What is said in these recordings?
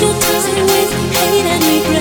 used to tossing with hate and regret.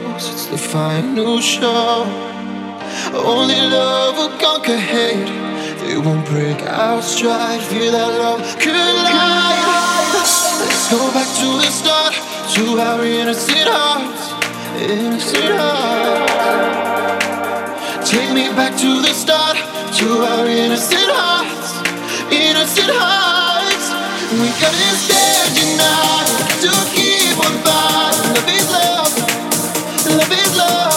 close, it's the final show. Only love will conquer hate, they won't break our stride. Feel that love could lie. Let's go back to the start, to our innocent hearts, innocent hearts. Take me back to the start, to our innocent hearts, innocent hearts. We gotta stand united to keep on fighting love love.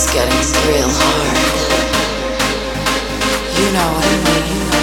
It's getting real hard. You know what I mean.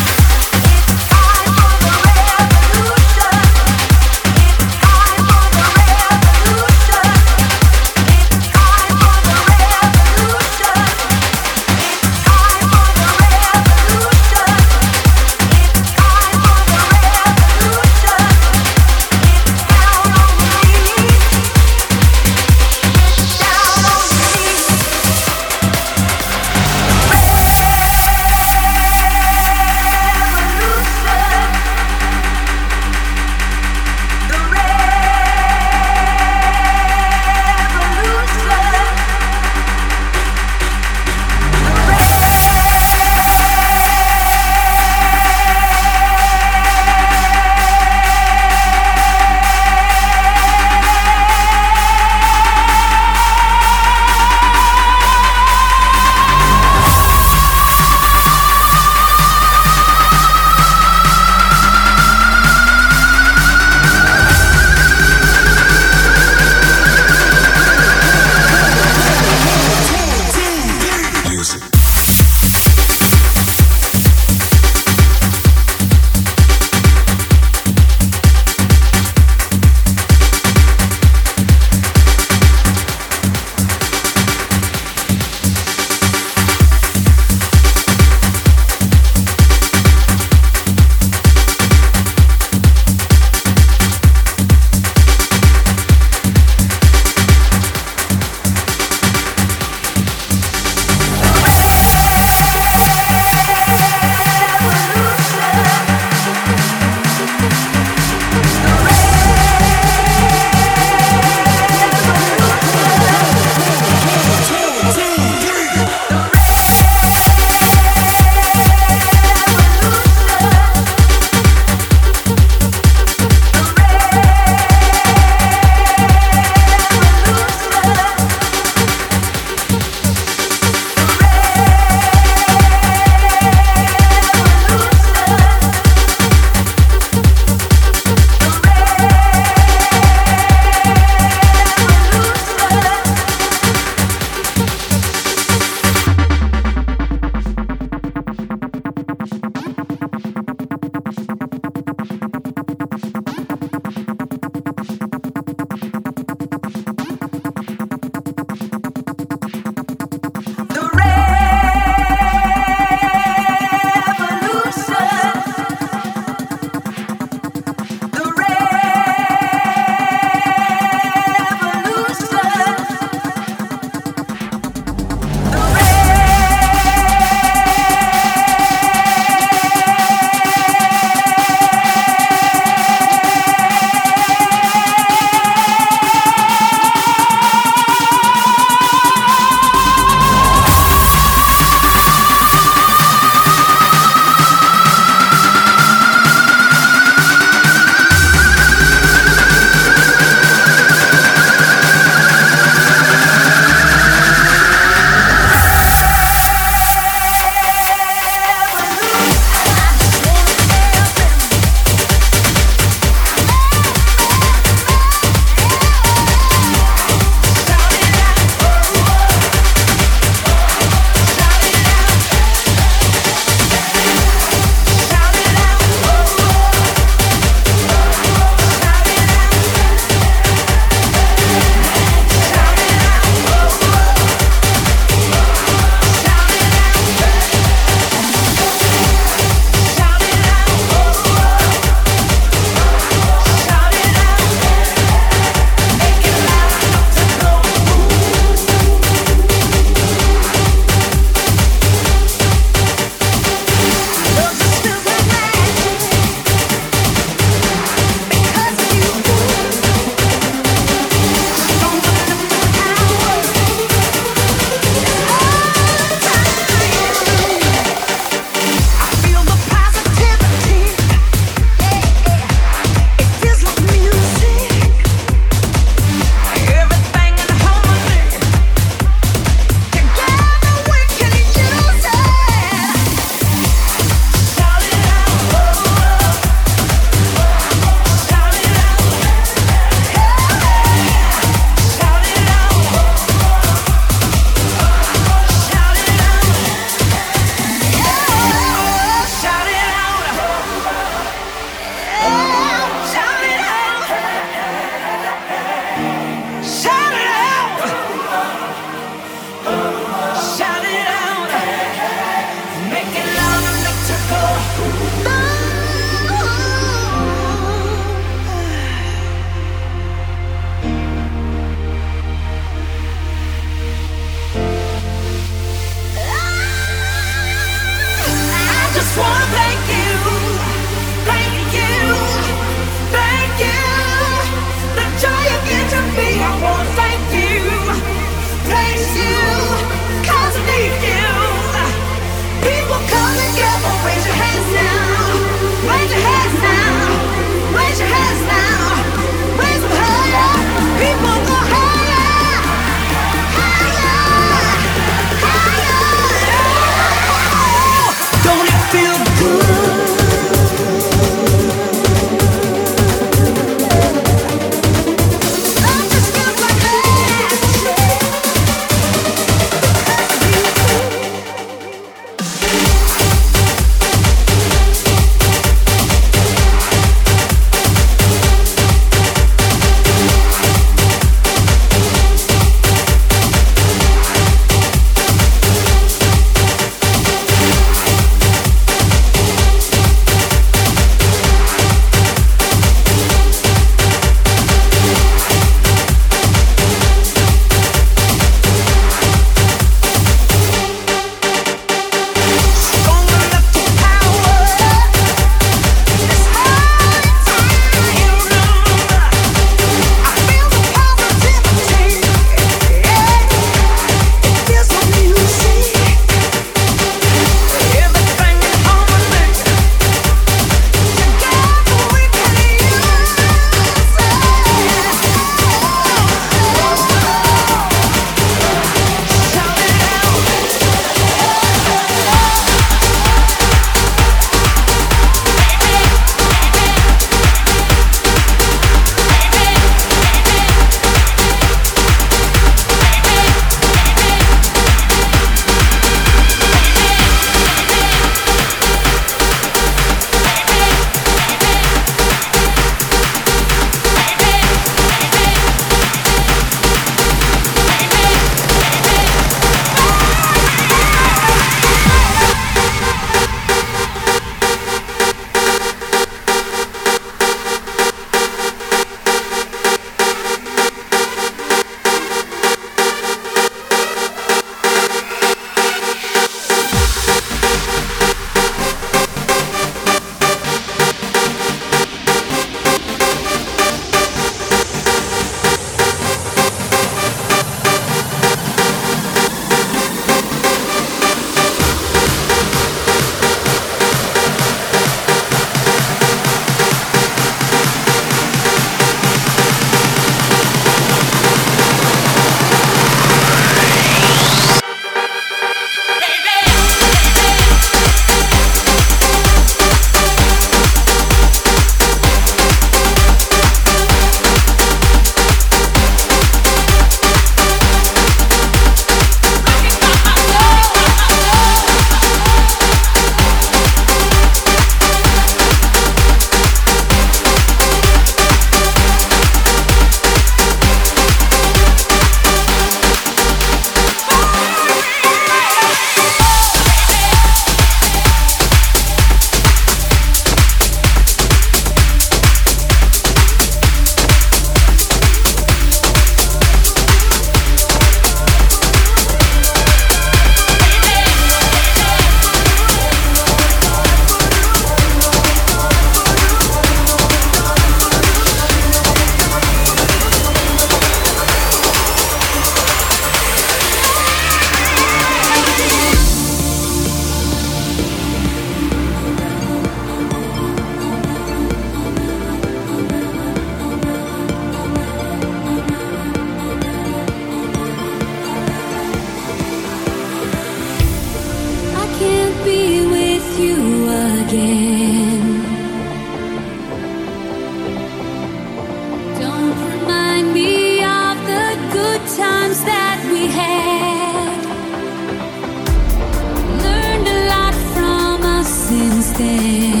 everything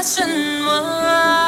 passion moi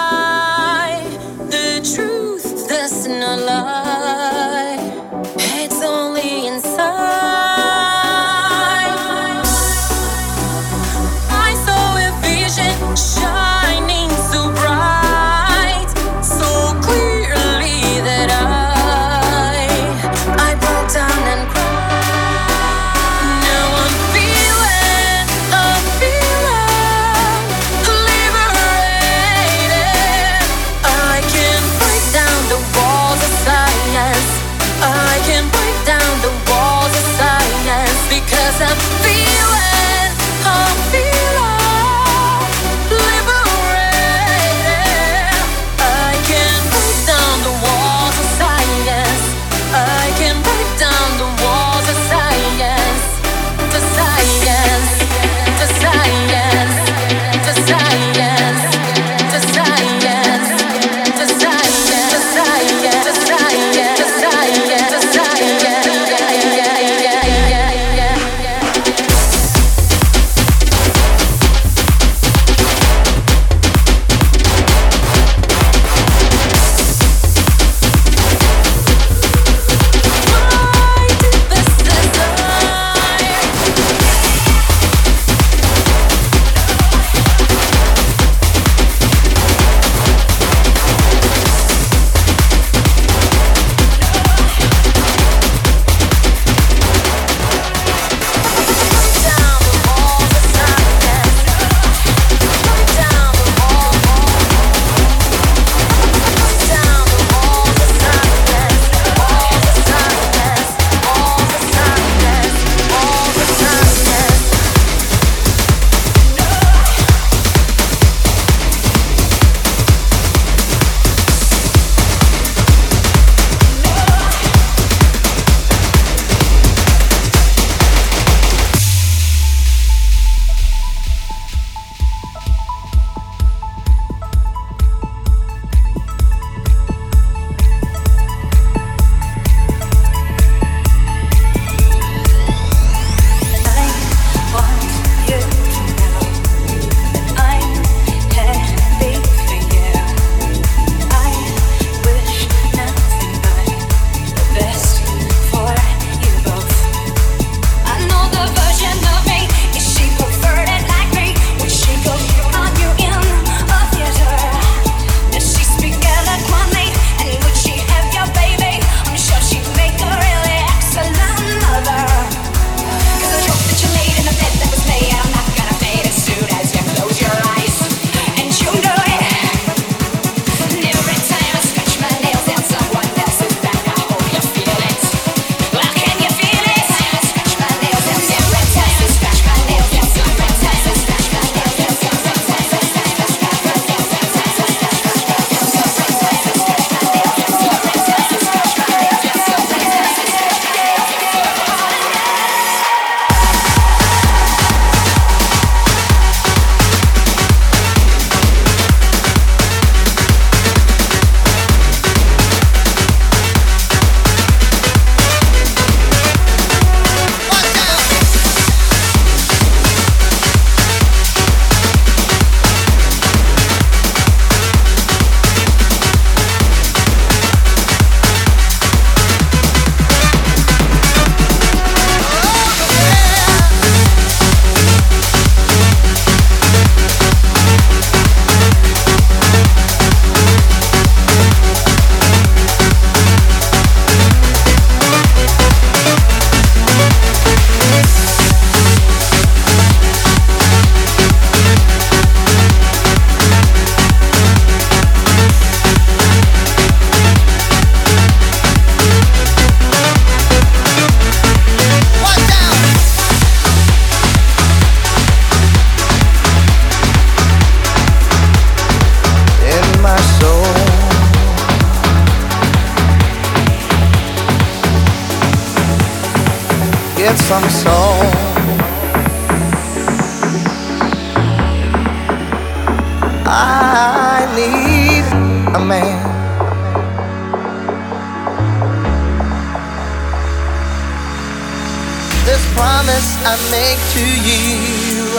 promise I make to you.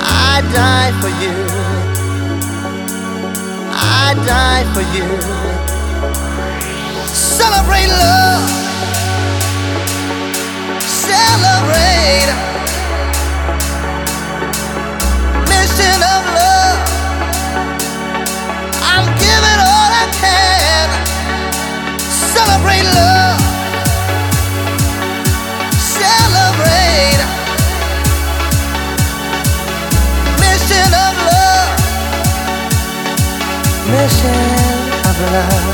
I die for you. I die for you. Celebrate love. Celebrate. Mission of love. I'm giving all I can. Celebrate love. Of love.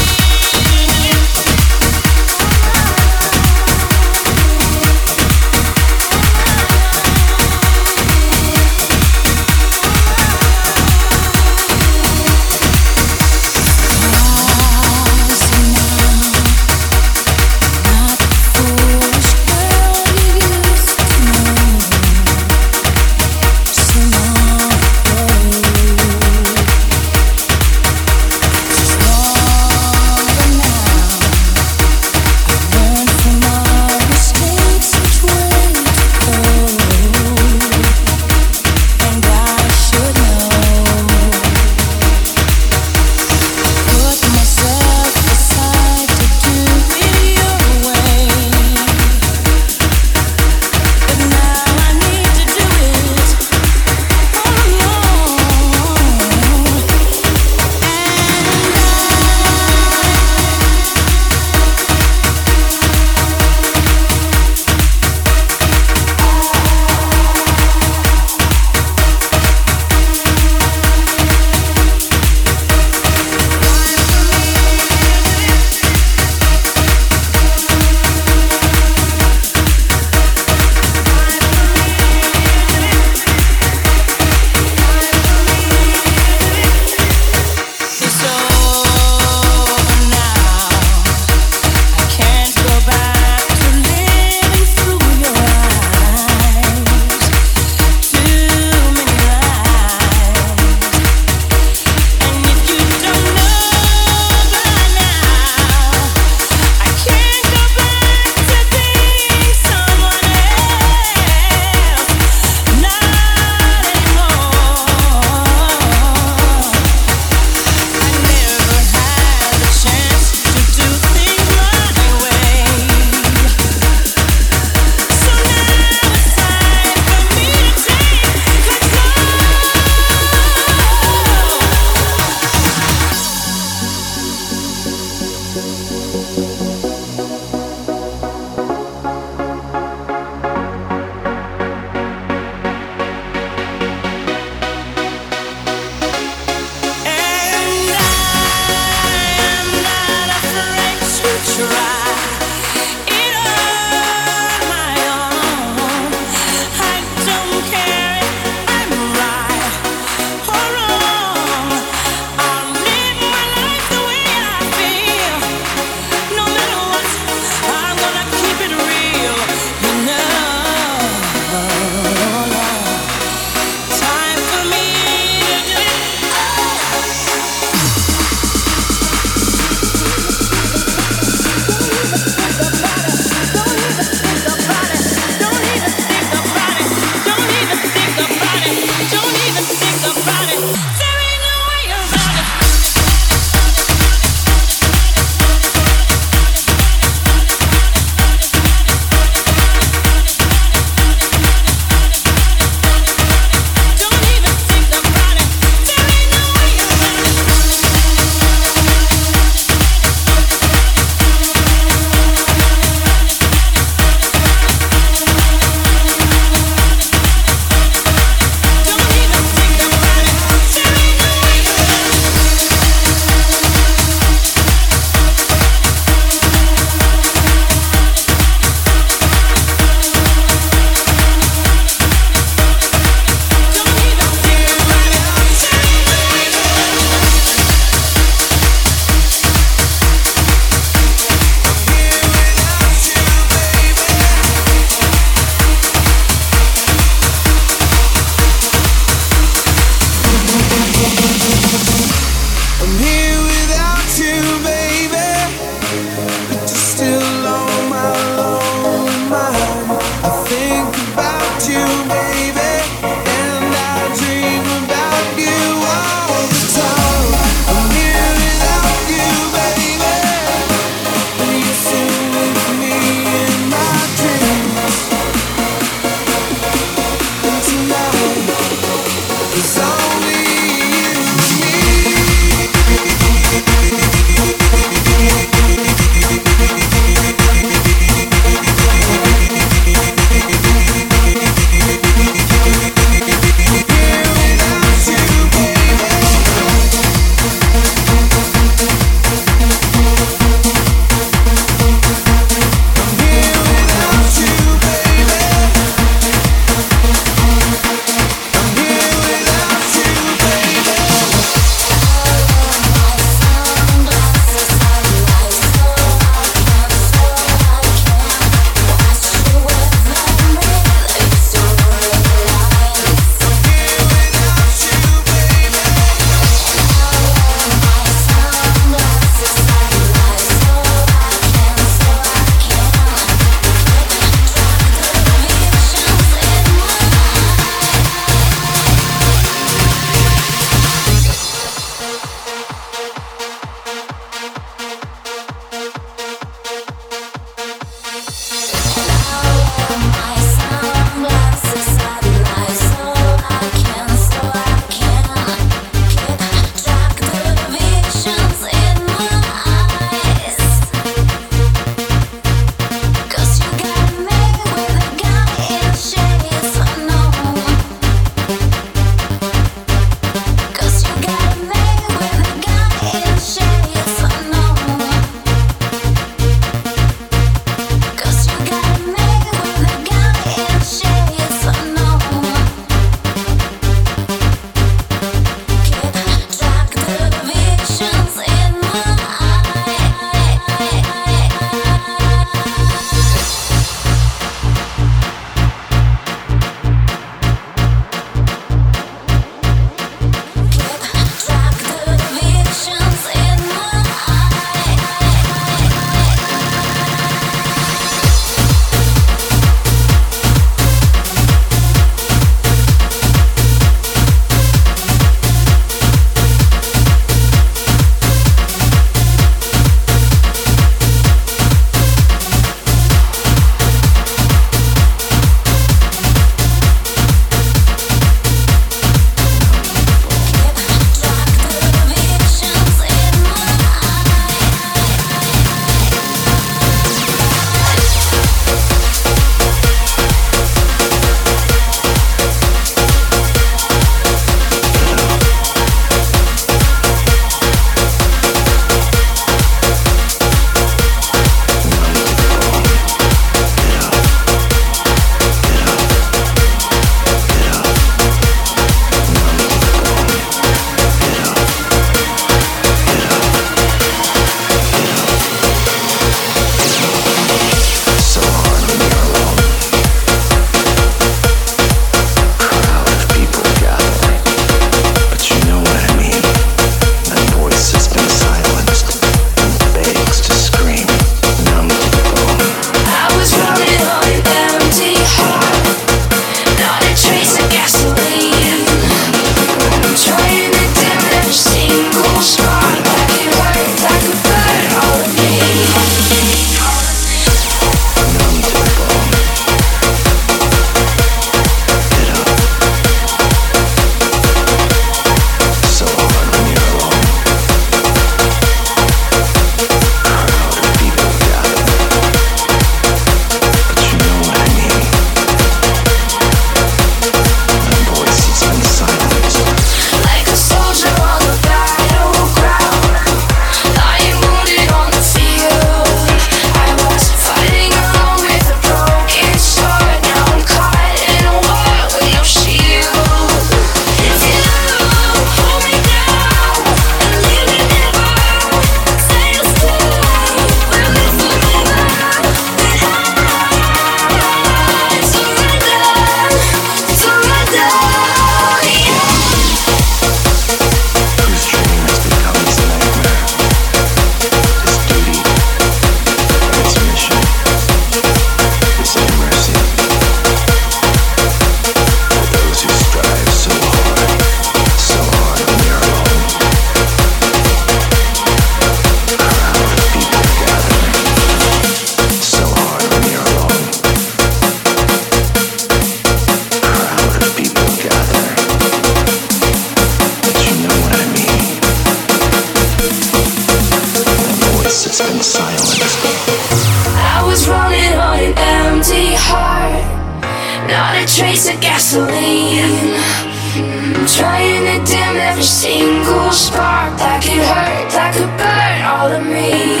spark that could hurt, that could burn all of me.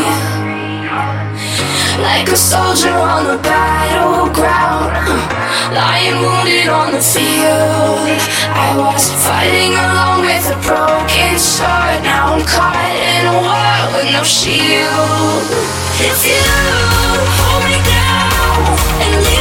Like a soldier on the battleground, lying wounded on the field. I was fighting alone with a broken sword. Now I'm caught in a war with no shield. It's you, hold me down and leave.